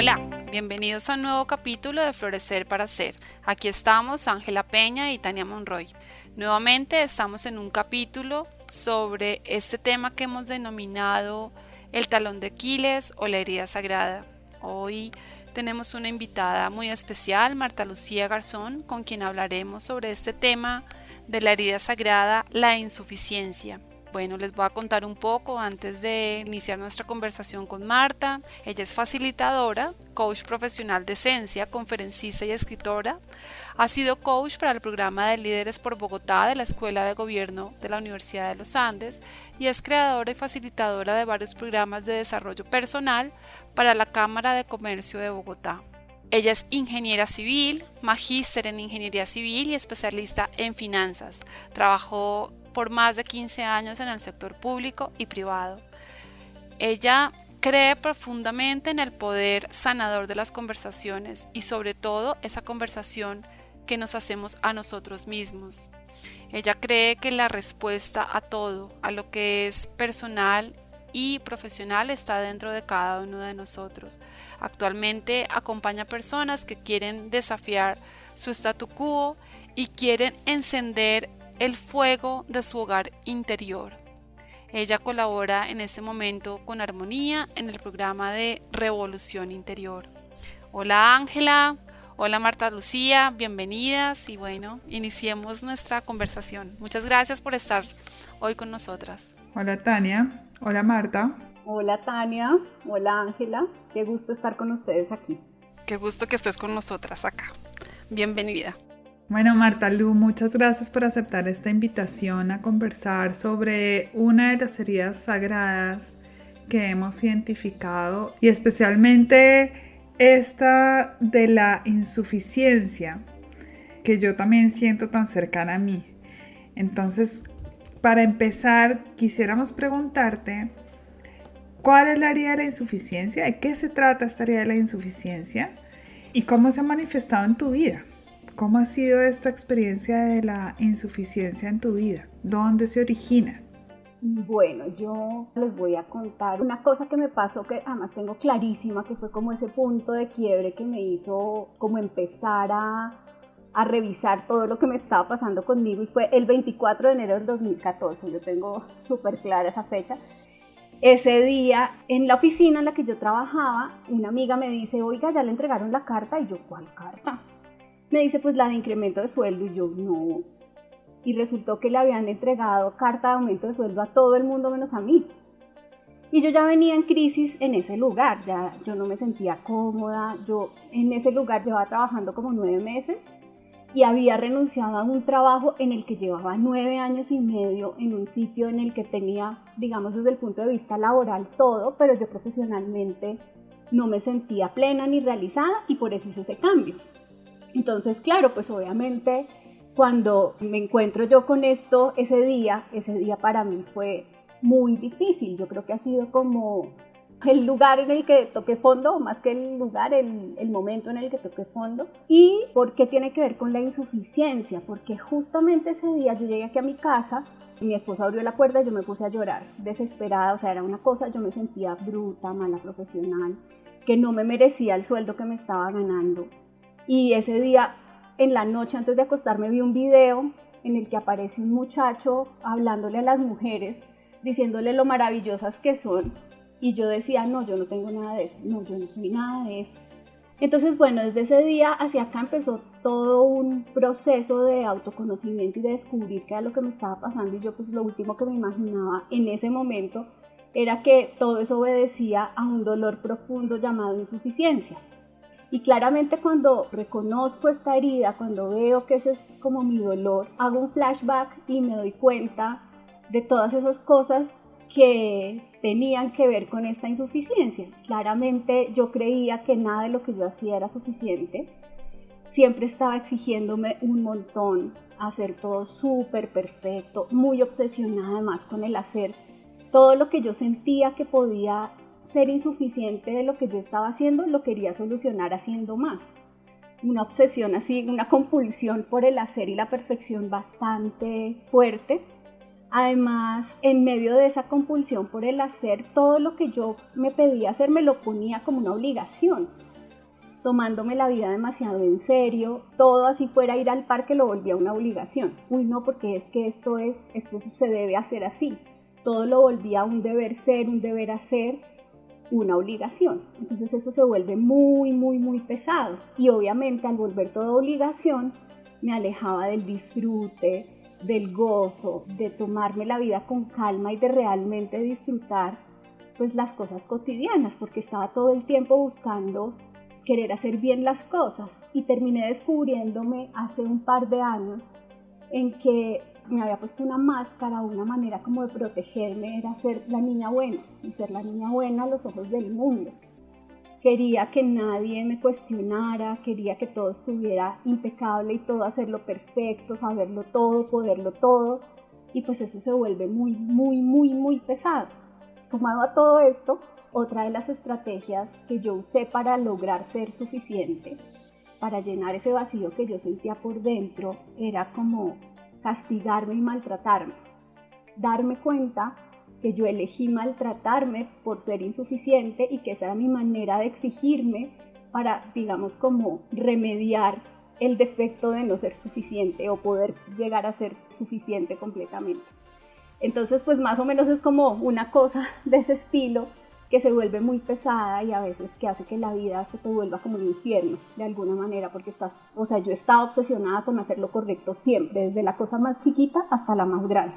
Hola, bienvenidos a un nuevo capítulo de Florecer para Ser. Aquí estamos Ángela Peña y Tania Monroy. Nuevamente estamos en un capítulo sobre este tema que hemos denominado el talón de Aquiles o la herida sagrada. Hoy tenemos una invitada muy especial, Marta Lucía Garzón, con quien hablaremos sobre este tema de la herida sagrada, la insuficiencia. Bueno, les voy a contar un poco antes de iniciar nuestra conversación con Marta. Ella es facilitadora, coach profesional de esencia, conferencista y escritora. Ha sido coach para el programa de líderes por Bogotá de la Escuela de Gobierno de la Universidad de los Andes y es creadora y facilitadora de varios programas de desarrollo personal para la Cámara de Comercio de Bogotá. Ella es ingeniera civil, magíster en ingeniería civil y especialista en finanzas. Trabajó por más de 15 años en el sector público y privado. Ella cree profundamente en el poder sanador de las conversaciones y sobre todo esa conversación que nos hacemos a nosotros mismos. Ella cree que la respuesta a todo, a lo que es personal y profesional está dentro de cada uno de nosotros. Actualmente acompaña personas que quieren desafiar su statu quo y quieren encender el fuego de su hogar interior. Ella colabora en este momento con Armonía en el programa de Revolución Interior. Hola Ángela, hola Marta Lucía, bienvenidas y bueno, iniciemos nuestra conversación. Muchas gracias por estar hoy con nosotras. Hola Tania, hola Marta. Hola Tania, hola Ángela, qué gusto estar con ustedes aquí. Qué gusto que estés con nosotras acá. Bienvenida. Bueno, Marta Lu, muchas gracias por aceptar esta invitación a conversar sobre una de las heridas sagradas que hemos identificado y especialmente esta de la insuficiencia que yo también siento tan cercana a mí. Entonces, para empezar, quisiéramos preguntarte, ¿cuál es la herida de la insuficiencia? ¿De qué se trata esta herida de la insuficiencia? ¿Y cómo se ha manifestado en tu vida? ¿Cómo ha sido esta experiencia de la insuficiencia en tu vida? ¿Dónde se origina? Bueno, yo les voy a contar una cosa que me pasó que además tengo clarísima, que fue como ese punto de quiebre que me hizo como empezar a, a revisar todo lo que me estaba pasando conmigo y fue el 24 de enero del 2014, yo tengo súper clara esa fecha. Ese día, en la oficina en la que yo trabajaba, una amiga me dice, oiga, ya le entregaron la carta y yo, ¿cuál carta? Me dice pues la de incremento de sueldo y yo no. Y resultó que le habían entregado carta de aumento de sueldo a todo el mundo menos a mí. Y yo ya venía en crisis en ese lugar, ya yo no me sentía cómoda, yo en ese lugar llevaba trabajando como nueve meses y había renunciado a un trabajo en el que llevaba nueve años y medio, en un sitio en el que tenía, digamos desde el punto de vista laboral todo, pero yo profesionalmente no me sentía plena ni realizada y por eso hice ese cambio. Entonces, claro, pues obviamente cuando me encuentro yo con esto ese día, ese día para mí fue muy difícil. Yo creo que ha sido como el lugar en el que toqué fondo, más que el lugar, el, el, momento en el que toqué fondo. ¿Y por qué tiene que ver con la insuficiencia? Porque justamente ese día yo llegué aquí a mi casa, mi esposa abrió la puerta y yo me puse a llorar, desesperada, o sea, era una cosa, yo me sentía bruta, mala profesional, que no me merecía el sueldo que me estaba ganando, y ese día, en la noche antes de acostarme, vi un video en el que aparece un muchacho hablándole a las mujeres, diciéndole lo maravillosas que son. Y yo decía, no, yo no tengo nada de eso, no, yo no soy nada de eso. Entonces, bueno, desde ese día hacia acá empezó todo un proceso de autoconocimiento y de descubrir qué era lo que me estaba pasando. Y yo pues lo último que me imaginaba en ese momento era que todo eso obedecía a un dolor profundo llamado insuficiencia. Y claramente cuando reconozco esta herida, cuando veo que ese es como mi dolor, hago un flashback y me doy cuenta de todas esas cosas que tenían que ver con esta insuficiencia. Claramente yo creía que nada de lo que yo hacía era suficiente. Siempre estaba exigiéndome un montón, hacer todo súper perfecto, muy obsesionada además con el hacer. Todo lo que yo sentía que podía ser insuficiente de lo que yo estaba haciendo, lo quería solucionar haciendo más. Una obsesión así, una compulsión por el hacer y la perfección bastante fuerte. Además, en medio de esa compulsión por el hacer, todo lo que yo me pedía hacer me lo ponía como una obligación, tomándome la vida demasiado en serio, todo así fuera ir al parque lo volvía una obligación. Uy, no, porque es que esto es, esto se debe hacer así. Todo lo volvía un deber ser, un deber hacer una obligación. Entonces eso se vuelve muy, muy, muy pesado. Y obviamente al volver toda obligación, me alejaba del disfrute, del gozo, de tomarme la vida con calma y de realmente disfrutar pues las cosas cotidianas, porque estaba todo el tiempo buscando querer hacer bien las cosas y terminé descubriéndome hace un par de años en que me había puesto una máscara, una manera como de protegerme era ser la niña buena y ser la niña buena a los ojos del mundo. Quería que nadie me cuestionara, quería que todo estuviera impecable y todo hacerlo perfecto, saberlo todo, poderlo todo. Y pues eso se vuelve muy, muy, muy, muy pesado. Tomado a todo esto, otra de las estrategias que yo usé para lograr ser suficiente, para llenar ese vacío que yo sentía por dentro, era como castigarme y maltratarme. Darme cuenta que yo elegí maltratarme por ser insuficiente y que esa era mi manera de exigirme para, digamos, como remediar el defecto de no ser suficiente o poder llegar a ser suficiente completamente. Entonces, pues más o menos es como una cosa de ese estilo que se vuelve muy pesada y a veces que hace que la vida se te vuelva como un infierno de alguna manera, porque estás, o sea, yo estaba obsesionada con hacer lo correcto siempre, desde la cosa más chiquita hasta la más grande.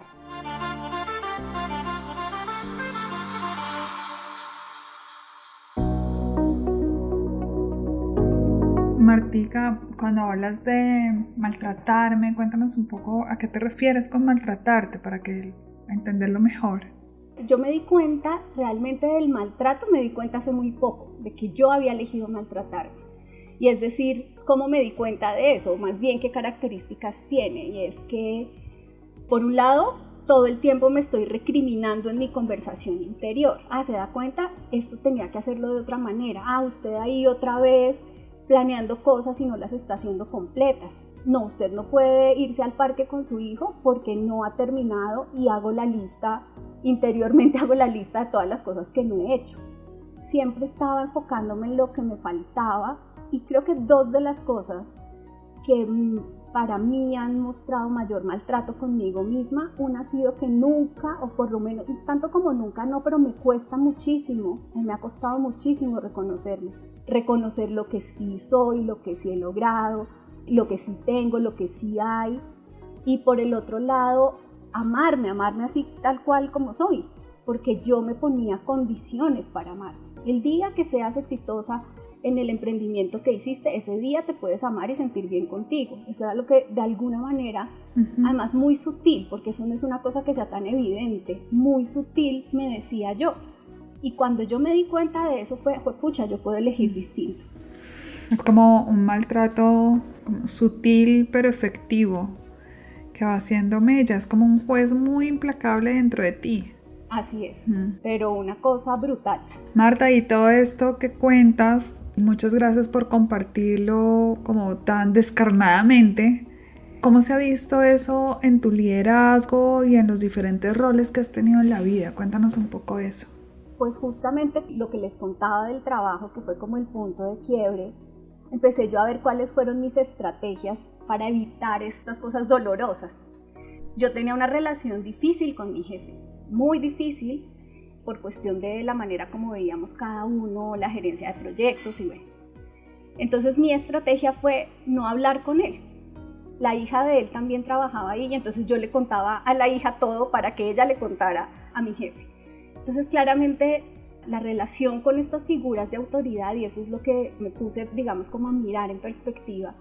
Martica, cuando hablas de maltratarme, cuéntanos un poco a qué te refieres con maltratarte para que entenderlo mejor yo me di cuenta realmente del maltrato, me di cuenta hace muy poco, de que yo había elegido maltratarme. Y es decir, ¿cómo me di cuenta de eso? Más bien, ¿qué características tiene? Y es que, por un lado, todo el tiempo me estoy recriminando en mi conversación interior. Ah, ¿se da cuenta? Esto tenía que hacerlo de otra manera. Ah, usted ahí otra vez planeando cosas y no las está haciendo completas. No, usted no puede irse al parque con su hijo porque no ha terminado y hago la lista interiormente hago la lista de todas las cosas que no he hecho. Siempre estaba enfocándome en lo que me faltaba y creo que dos de las cosas que mm, para mí han mostrado mayor maltrato conmigo misma, una ha sido que nunca, o por lo menos, tanto como nunca no, pero me cuesta muchísimo, me ha costado muchísimo reconocerme, reconocer lo que sí soy, lo que sí he logrado, lo que sí tengo, lo que sí hay. Y por el otro lado, amarme, amarme así tal cual como soy, porque yo me ponía condiciones para amar. El día que seas exitosa en el emprendimiento que hiciste, ese día te puedes amar y sentir bien contigo. Eso era lo que de alguna manera, además muy sutil, porque eso no es una cosa que sea tan evidente, muy sutil me decía yo. Y cuando yo me di cuenta de eso fue, fue pucha, yo puedo elegir distinto. Es como un maltrato sutil pero efectivo que va haciéndome ella, es como un juez muy implacable dentro de ti. Así es, pero una cosa brutal. Marta, y todo esto que cuentas, muchas gracias por compartirlo como tan descarnadamente. ¿Cómo se ha visto eso en tu liderazgo y en los diferentes roles que has tenido en la vida? Cuéntanos un poco eso. Pues justamente lo que les contaba del trabajo, que fue como el punto de quiebre, empecé yo a ver cuáles fueron mis estrategias para evitar estas cosas dolorosas. Yo tenía una relación difícil con mi jefe, muy difícil por cuestión de la manera como veíamos cada uno, la gerencia de proyectos y bueno. Entonces mi estrategia fue no hablar con él. La hija de él también trabajaba ahí y entonces yo le contaba a la hija todo para que ella le contara a mi jefe. Entonces claramente la relación con estas figuras de autoridad y eso es lo que me puse, digamos, como a mirar en perspectiva,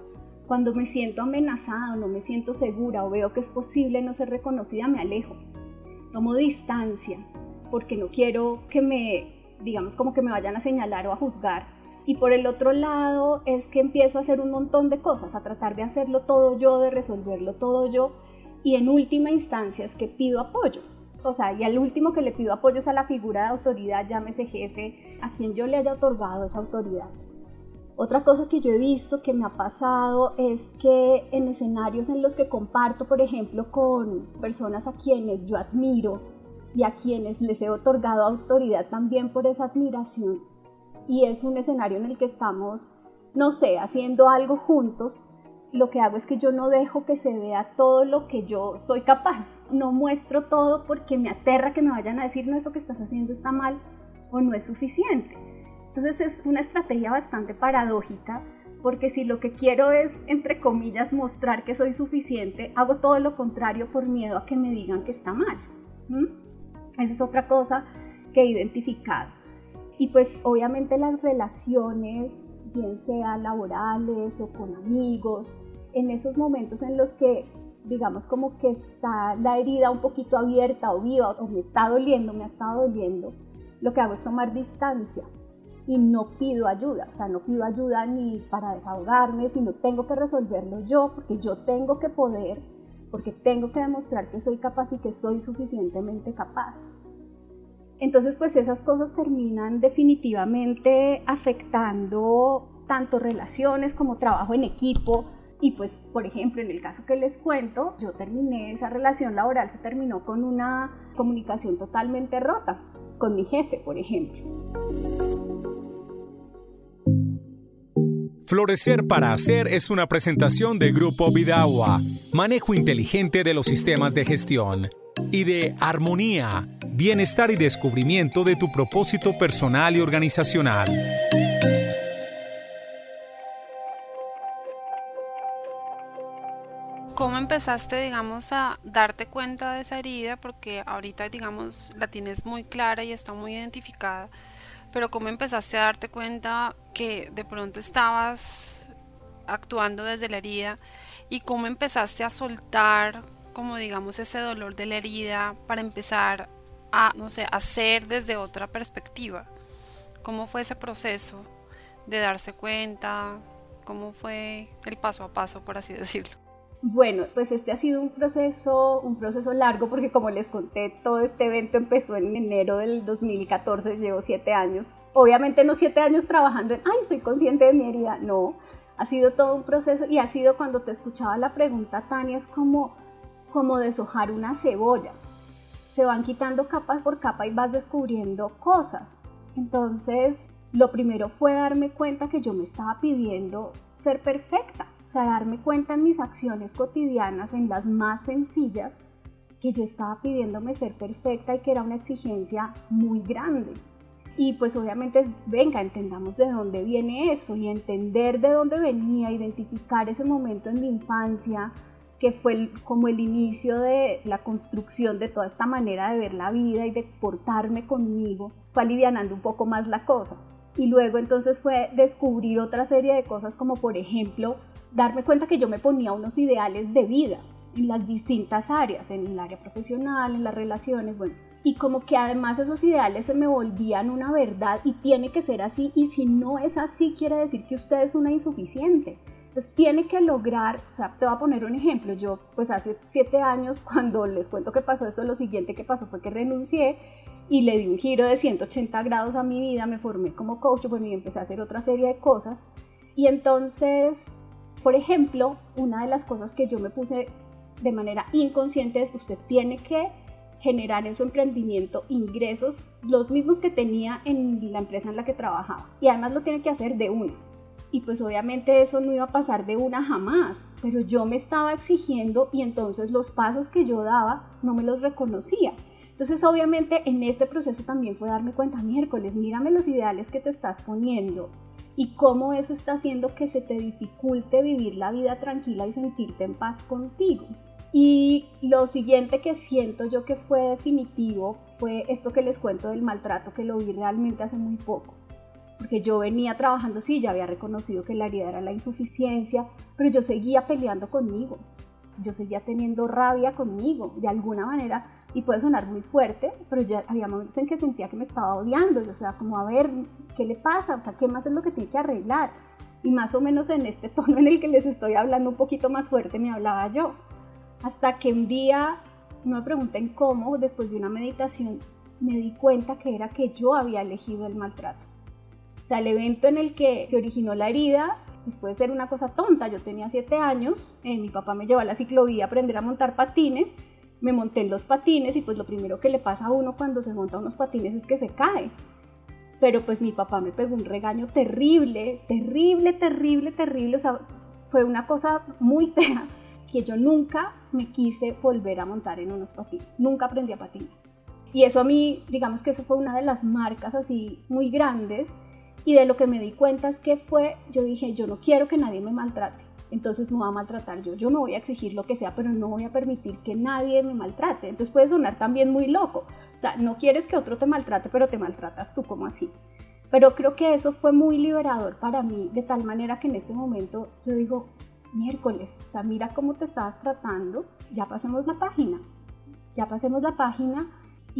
cuando me siento amenazada o no me siento segura o veo que es posible no ser reconocida, me alejo. Tomo distancia. porque no quiero que me, digamos, como que me vayan a señalar o a juzgar. Y por el otro lado es que empiezo a hacer un montón de cosas, a tratar de hacerlo todo yo, de resolverlo todo yo. Y en última instancia es que pido apoyo. O sea, y al último que le pido apoyo es a la figura de autoridad, llámese jefe, a quien yo le haya otorgado esa autoridad. Otra cosa que yo he visto que me ha pasado es que en escenarios en los que comparto, por ejemplo, con personas a quienes yo admiro y a quienes les he otorgado autoridad también por esa admiración, y es un escenario en el que estamos, no sé, haciendo algo juntos, lo que hago es que yo no dejo que se vea todo lo que yo soy capaz. No muestro todo porque me aterra que me vayan a decir, no, eso que estás haciendo está mal o no es suficiente. Entonces es una estrategia bastante paradójica porque si lo que quiero es, entre comillas, mostrar que soy suficiente, hago todo lo contrario por miedo a que me digan que está mal. Esa es otra cosa que he identificado. Y pues obviamente las relaciones, bien sea laborales o con amigos, en esos momentos en los que digamos como que está la herida un poquito abierta o viva o me está doliendo, me ha estado doliendo, lo que hago es tomar distancia y no pido ayuda, o sea, no pido ayuda ni para desahogarme, sino tengo que resolverlo yo, porque yo tengo que poder, porque tengo que demostrar que soy capaz y que soy suficientemente capaz. Entonces, pues esas cosas terminan definitivamente afectando tanto relaciones como trabajo en equipo. Y pues, por ejemplo, en el caso que les cuento, yo terminé esa relación laboral, se terminó con una comunicación totalmente rota con mi jefe, por ejemplo. Florecer para Hacer es una presentación de Grupo Vidagua, manejo inteligente de los sistemas de gestión, y de Armonía, bienestar y descubrimiento de tu propósito personal y organizacional. ¿Cómo empezaste, digamos, a darte cuenta de esa herida? Porque ahorita, digamos, la tienes muy clara y está muy identificada pero cómo empezaste a darte cuenta que de pronto estabas actuando desde la herida y cómo empezaste a soltar como digamos ese dolor de la herida para empezar a no sé hacer desde otra perspectiva cómo fue ese proceso de darse cuenta cómo fue el paso a paso por así decirlo bueno, pues este ha sido un proceso, un proceso largo porque como les conté, todo este evento empezó en enero del 2014, llevo siete años. Obviamente no siete años trabajando en, ay, soy consciente de mi herida, no. Ha sido todo un proceso y ha sido cuando te escuchaba la pregunta, Tania, es como, como deshojar una cebolla. Se van quitando capas por capa y vas descubriendo cosas. Entonces, lo primero fue darme cuenta que yo me estaba pidiendo ser perfecta o sea, darme cuenta en mis acciones cotidianas, en las más sencillas, que yo estaba pidiéndome ser perfecta y que era una exigencia muy grande. Y pues obviamente, venga, entendamos de dónde viene eso y entender de dónde venía, identificar ese momento en mi infancia, que fue como el inicio de la construcción de toda esta manera de ver la vida y de portarme conmigo, fue alivianando un poco más la cosa. Y luego entonces fue descubrir otra serie de cosas como por ejemplo darme cuenta que yo me ponía unos ideales de vida en las distintas áreas, en el área profesional, en las relaciones, bueno, y como que además esos ideales se me volvían una verdad y tiene que ser así y si no es así quiere decir que usted es una insuficiente. Entonces tiene que lograr, o sea, te voy a poner un ejemplo, yo pues hace siete años cuando les cuento qué pasó eso, lo siguiente que pasó fue que renuncié y le di un giro de 180 grados a mi vida, me formé como coach, bueno, y empecé a hacer otra serie de cosas y entonces por ejemplo, una de las cosas que yo me puse de manera inconsciente es que usted tiene que generar en su emprendimiento ingresos los mismos que tenía en la empresa en la que trabajaba. Y además lo tiene que hacer de una. Y pues obviamente eso no iba a pasar de una jamás, pero yo me estaba exigiendo y entonces los pasos que yo daba no me los reconocía. Entonces obviamente en este proceso también fue darme cuenta, miércoles, mírame los ideales que te estás poniendo, y cómo eso está haciendo que se te dificulte vivir la vida tranquila y sentirte en paz contigo. Y lo siguiente que siento yo que fue definitivo fue esto que les cuento del maltrato que lo vi realmente hace muy poco. Porque yo venía trabajando, sí, ya había reconocido que la herida era la insuficiencia, pero yo seguía peleando conmigo. Yo seguía teniendo rabia conmigo. De alguna manera y puede sonar muy fuerte, pero ya había momentos en que sentía que me estaba odiando, o sea, como a ver, ¿qué le pasa? O sea, ¿qué más es lo que tiene que arreglar? Y más o menos en este tono en el que les estoy hablando un poquito más fuerte me hablaba yo. Hasta que un día, no me pregunten cómo, después de una meditación, me di cuenta que era que yo había elegido el maltrato. Sea, el evento en el que se originó la herida, pues puede ser una cosa tonta. Yo tenía siete años, eh, mi papá me llevó a la ciclovía a aprender a montar patines me monté en los patines y pues lo primero que le pasa a uno cuando se monta unos patines es que se cae. Pero pues mi papá me pegó un regaño terrible, terrible, terrible, terrible. O sea, fue una cosa muy fea que yo nunca me quise volver a montar en unos patines. Nunca aprendí a patinar. Y eso a mí, digamos que eso fue una de las marcas así muy grandes. Y de lo que me di cuenta es que fue, yo dije, yo no quiero que nadie me maltrate entonces me va a maltratar yo. Yo me voy a exigir lo que sea, pero no voy a permitir que nadie me maltrate. Entonces puede sonar también muy loco. O sea, no quieres que otro te maltrate, pero te maltratas tú como así. Pero creo que eso fue muy liberador para mí, de tal manera que en este momento yo digo, miércoles, o sea, mira cómo te estabas tratando, ya pasemos la página, ya pasemos la página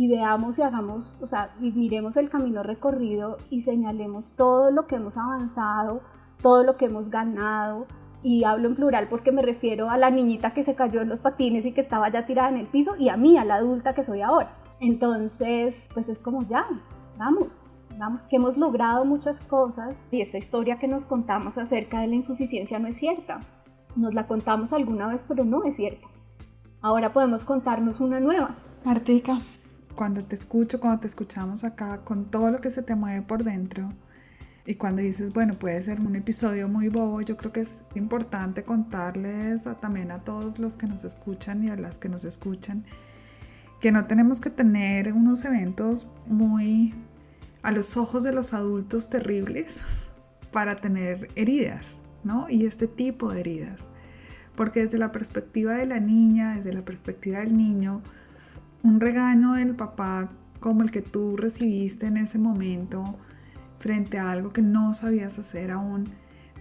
y veamos y hagamos, o sea, y miremos el camino recorrido y señalemos todo lo que hemos avanzado, todo lo que hemos ganado, y hablo en plural porque me refiero a la niñita que se cayó en los patines y que estaba ya tirada en el piso y a mí, a la adulta que soy ahora. Entonces, pues es como ya, vamos, vamos, que hemos logrado muchas cosas y esta historia que nos contamos acerca de la insuficiencia no es cierta. Nos la contamos alguna vez, pero no es cierta. Ahora podemos contarnos una nueva. Martica, cuando te escucho, cuando te escuchamos acá, con todo lo que se te mueve por dentro, y cuando dices, bueno, puede ser un episodio muy bobo, yo creo que es importante contarles también a todos los que nos escuchan y a las que nos escuchan que no tenemos que tener unos eventos muy a los ojos de los adultos terribles para tener heridas, ¿no? Y este tipo de heridas. Porque desde la perspectiva de la niña, desde la perspectiva del niño, un regaño del papá como el que tú recibiste en ese momento, frente a algo que no sabías hacer aún,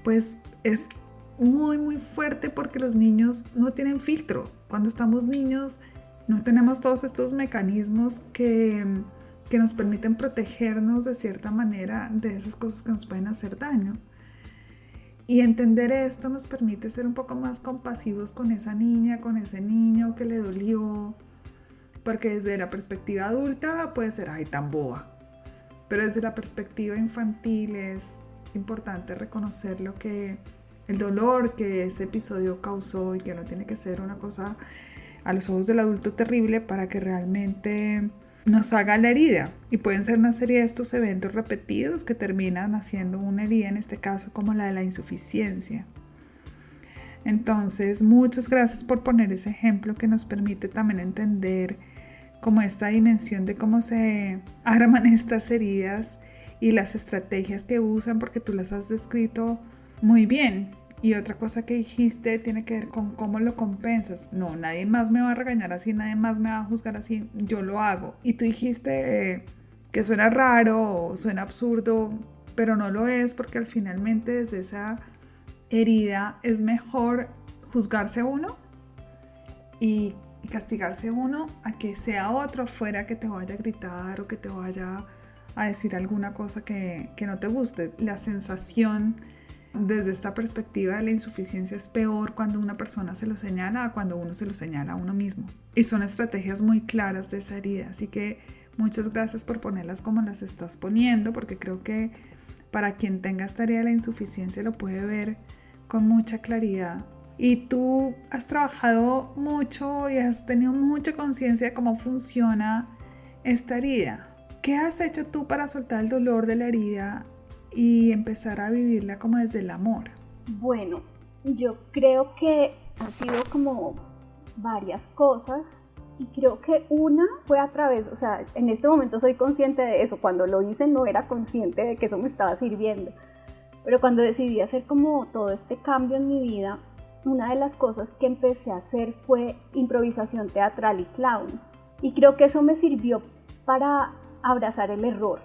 pues es muy muy fuerte porque los niños no tienen filtro. Cuando estamos niños no tenemos todos estos mecanismos que, que nos permiten protegernos de cierta manera de esas cosas que nos pueden hacer daño. Y entender esto nos permite ser un poco más compasivos con esa niña, con ese niño que le dolió. Porque desde la perspectiva adulta puede ser, ay, tan boa. Pero desde la perspectiva infantil es importante reconocer lo que el dolor que ese episodio causó y que no tiene que ser una cosa a los ojos del adulto terrible para que realmente nos haga la herida. Y pueden ser una serie de estos eventos repetidos que terminan haciendo una herida, en este caso como la de la insuficiencia. Entonces, muchas gracias por poner ese ejemplo que nos permite también entender como esta dimensión de cómo se arman estas heridas y las estrategias que usan porque tú las has descrito muy bien. Y otra cosa que dijiste tiene que ver con cómo lo compensas. No, nadie más me va a regañar así, nadie más me va a juzgar así, yo lo hago. Y tú dijiste eh, que suena raro suena absurdo, pero no lo es porque al finalmente desde esa herida es mejor juzgarse uno y castigarse uno a que sea otro fuera que te vaya a gritar o que te vaya a decir alguna cosa que, que no te guste. La sensación desde esta perspectiva de la insuficiencia es peor cuando una persona se lo señala a cuando uno se lo señala a uno mismo. Y son estrategias muy claras de esa herida. Así que muchas gracias por ponerlas como las estás poniendo, porque creo que para quien tenga esta herida de la insuficiencia lo puede ver con mucha claridad y tú has trabajado mucho y has tenido mucha conciencia de cómo funciona esta herida. ¿Qué has hecho tú para soltar el dolor de la herida y empezar a vivirla como desde el amor? Bueno, yo creo que han sido como varias cosas y creo que una fue a través, o sea, en este momento soy consciente de eso, cuando lo hice no era consciente de que eso me estaba sirviendo, pero cuando decidí hacer como todo este cambio en mi vida, una de las cosas que empecé a hacer fue improvisación teatral y clown. Y creo que eso me sirvió para abrazar el error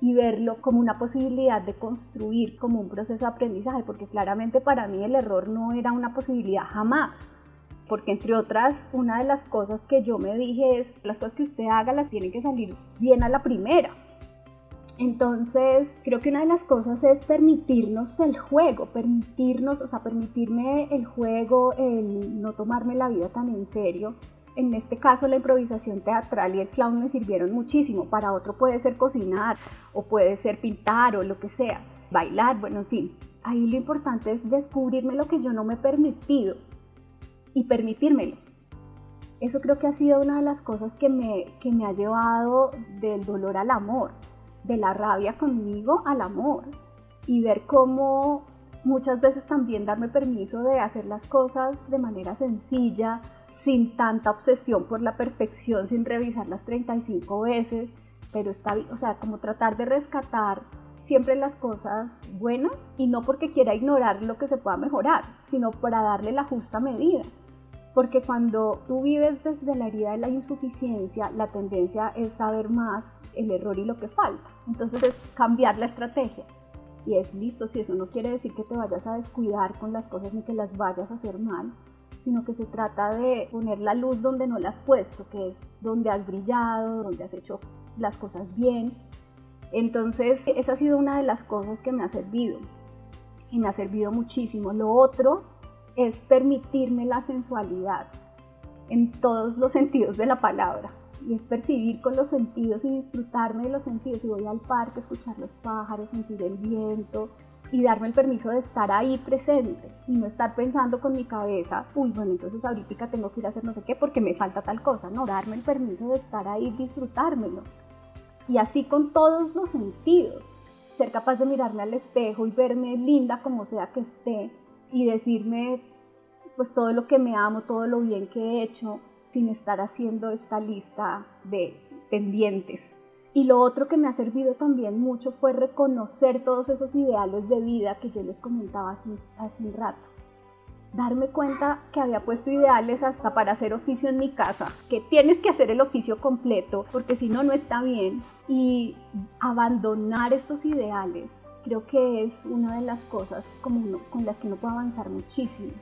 y verlo como una posibilidad de construir como un proceso de aprendizaje, porque claramente para mí el error no era una posibilidad jamás, porque entre otras, una de las cosas que yo me dije es, las cosas que usted haga las tienen que salir bien a la primera. Entonces, creo que una de las cosas es permitirnos el juego, permitirnos, o sea, permitirme el juego, el no tomarme la vida tan en serio. En este caso, la improvisación teatral y el clown me sirvieron muchísimo. Para otro puede ser cocinar o puede ser pintar o lo que sea, bailar, bueno, en fin. Ahí lo importante es descubrirme lo que yo no me he permitido y permitírmelo. Eso creo que ha sido una de las cosas que me, que me ha llevado del dolor al amor de la rabia conmigo al amor y ver cómo muchas veces también darme permiso de hacer las cosas de manera sencilla, sin tanta obsesión por la perfección, sin revisar las 35 veces, pero está, o sea, como tratar de rescatar siempre las cosas buenas y no porque quiera ignorar lo que se pueda mejorar, sino para darle la justa medida. Porque cuando tú vives desde la herida de la insuficiencia, la tendencia es saber más el error y lo que falta. Entonces es cambiar la estrategia. Y es listo, si eso no quiere decir que te vayas a descuidar con las cosas ni que las vayas a hacer mal, sino que se trata de poner la luz donde no la has puesto, que es donde has brillado, donde has hecho las cosas bien. Entonces, esa ha sido una de las cosas que me ha servido y me ha servido muchísimo. Lo otro es permitirme la sensualidad en todos los sentidos de la palabra y es percibir con los sentidos y disfrutarme de los sentidos. Si voy al parque, escuchar los pájaros, sentir el viento y darme el permiso de estar ahí presente y no estar pensando con mi cabeza, uy, bueno, entonces ahorita tengo que ir a hacer no sé qué porque me falta tal cosa. No, darme el permiso de estar ahí, disfrutármelo. Y así con todos los sentidos. Ser capaz de mirarme al espejo y verme linda como sea que esté y decirme pues todo lo que me amo, todo lo bien que he hecho, sin estar haciendo esta lista de pendientes. Y lo otro que me ha servido también mucho fue reconocer todos esos ideales de vida que yo les comentaba hace, hace un rato. Darme cuenta que había puesto ideales hasta para hacer oficio en mi casa, que tienes que hacer el oficio completo porque si no, no está bien. Y abandonar estos ideales creo que es una de las cosas como con las que uno puede avanzar muchísimo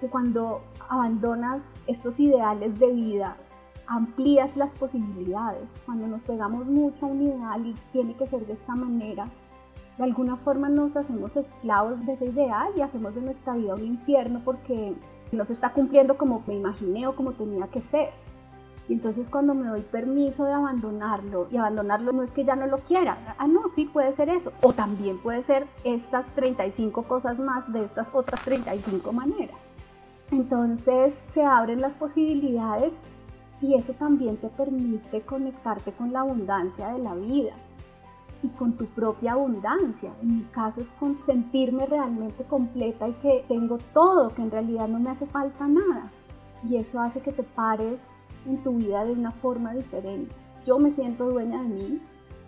que cuando abandonas estos ideales de vida, amplías las posibilidades. Cuando nos pegamos mucho a un ideal y tiene que ser de esta manera, de alguna forma nos hacemos esclavos de ese ideal y hacemos de nuestra vida un infierno porque no se está cumpliendo como me imaginé o como tenía que ser. Y entonces cuando me doy permiso de abandonarlo, y abandonarlo no es que ya no lo quiera, ah, no, sí puede ser eso, o también puede ser estas 35 cosas más de estas otras 35 maneras. Entonces se abren las posibilidades y eso también te permite conectarte con la abundancia de la vida y con tu propia abundancia. En mi caso es con sentirme realmente completa y que tengo todo, que en realidad no me hace falta nada. Y eso hace que te pares en tu vida de una forma diferente. Yo me siento dueña de mí,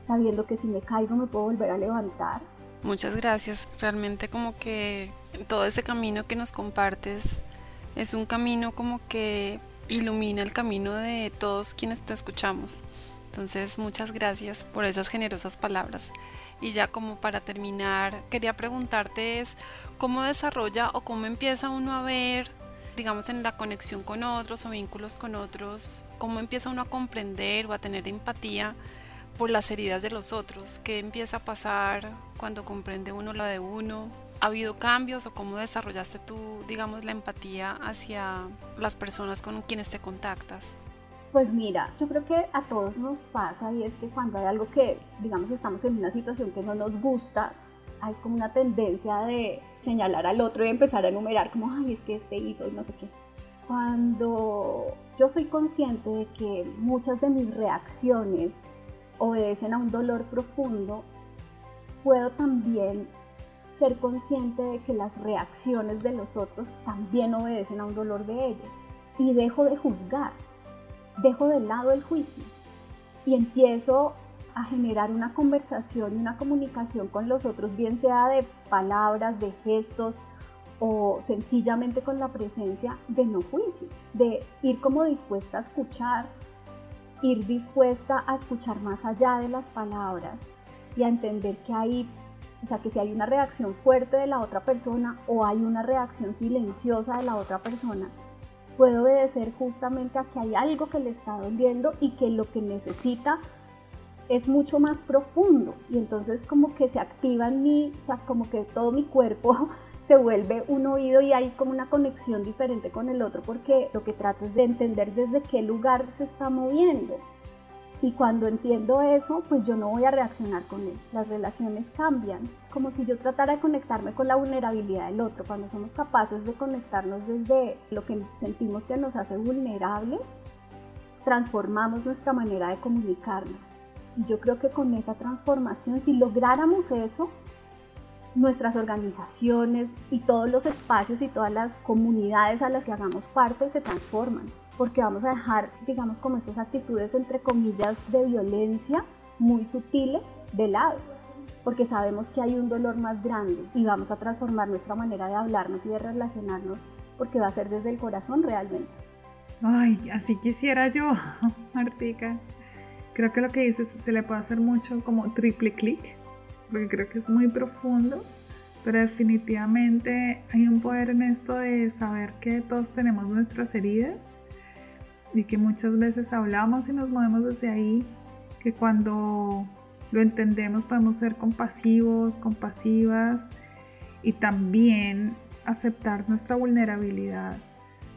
sabiendo que si me caigo me puedo volver a levantar. Muchas gracias. Realmente como que todo ese camino que nos compartes es un camino como que ilumina el camino de todos quienes te escuchamos. Entonces, muchas gracias por esas generosas palabras. Y ya como para terminar, quería preguntarte es cómo desarrolla o cómo empieza uno a ver, digamos, en la conexión con otros o vínculos con otros, cómo empieza uno a comprender o a tener empatía por las heridas de los otros, qué empieza a pasar cuando comprende uno la de uno, ¿Ha habido cambios o cómo desarrollaste tú, digamos, la empatía hacia las personas con quienes te contactas? Pues mira, yo creo que a todos nos pasa y es que cuando hay algo que, digamos, estamos en una situación que no nos gusta, hay como una tendencia de señalar al otro y empezar a enumerar como, ay, es que este hizo y no sé qué. Cuando yo soy consciente de que muchas de mis reacciones obedecen a un dolor profundo, puedo también ser consciente de que las reacciones de los otros también obedecen a un dolor de ellos. Y dejo de juzgar, dejo de lado el juicio y empiezo a generar una conversación y una comunicación con los otros, bien sea de palabras, de gestos o sencillamente con la presencia de no juicio, de ir como dispuesta a escuchar, ir dispuesta a escuchar más allá de las palabras y a entender que hay o sea, que si hay una reacción fuerte de la otra persona o hay una reacción silenciosa de la otra persona, puede obedecer justamente a que hay algo que le está doliendo y que lo que necesita es mucho más profundo y entonces como que se activa en mí, o sea, como que todo mi cuerpo se vuelve un oído y hay como una conexión diferente con el otro porque lo que trato es de entender desde qué lugar se está moviendo. Y cuando entiendo eso, pues yo no voy a reaccionar con él. Las relaciones cambian, como si yo tratara de conectarme con la vulnerabilidad del otro. Cuando somos capaces de conectarnos desde lo que sentimos que nos hace vulnerables, transformamos nuestra manera de comunicarnos. Yo creo que con esa transformación, si lográramos eso, nuestras organizaciones y todos los espacios y todas las comunidades a las que hagamos parte se transforman, porque vamos a dejar, digamos, como estas actitudes, entre comillas, de violencia muy sutiles de lado, porque sabemos que hay un dolor más grande y vamos a transformar nuestra manera de hablarnos y de relacionarnos, porque va a ser desde el corazón realmente. Ay, así quisiera yo, Martica. Creo que lo que dices se le puede hacer mucho como triple clic porque creo que es muy profundo, pero definitivamente hay un poder en esto de saber que todos tenemos nuestras heridas y que muchas veces hablamos y nos movemos desde ahí, que cuando lo entendemos podemos ser compasivos, compasivas y también aceptar nuestra vulnerabilidad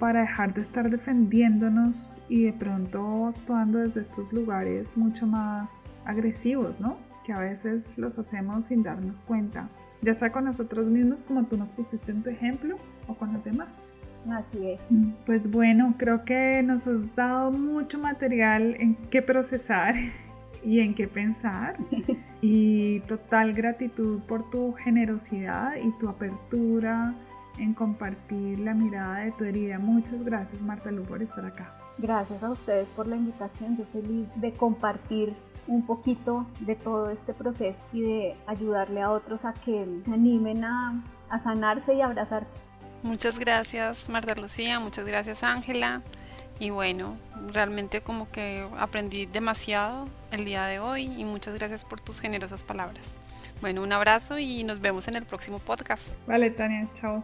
para dejar de estar defendiéndonos y de pronto actuando desde estos lugares mucho más agresivos, ¿no? que a veces los hacemos sin darnos cuenta, ya sea con nosotros mismos como tú nos pusiste en tu ejemplo o con los demás. Así es. Mm, pues bueno, creo que nos has dado mucho material en qué procesar y en qué pensar. Y total gratitud por tu generosidad y tu apertura en compartir la mirada de tu herida. Muchas gracias Marta Lu por estar acá. Gracias a ustedes por la invitación. Yo feliz de compartir un poquito de todo este proceso y de ayudarle a otros a que se animen a, sanarse y abrazarse. Muchas gracias Marta Lucía, muchas gracias Ángela. Y bueno, realmente como que aprendí demasiado el día de hoy y muchas gracias por tus generosas palabras. Bueno, un abrazo y nos vemos en el próximo podcast. Vale, Tania, chao.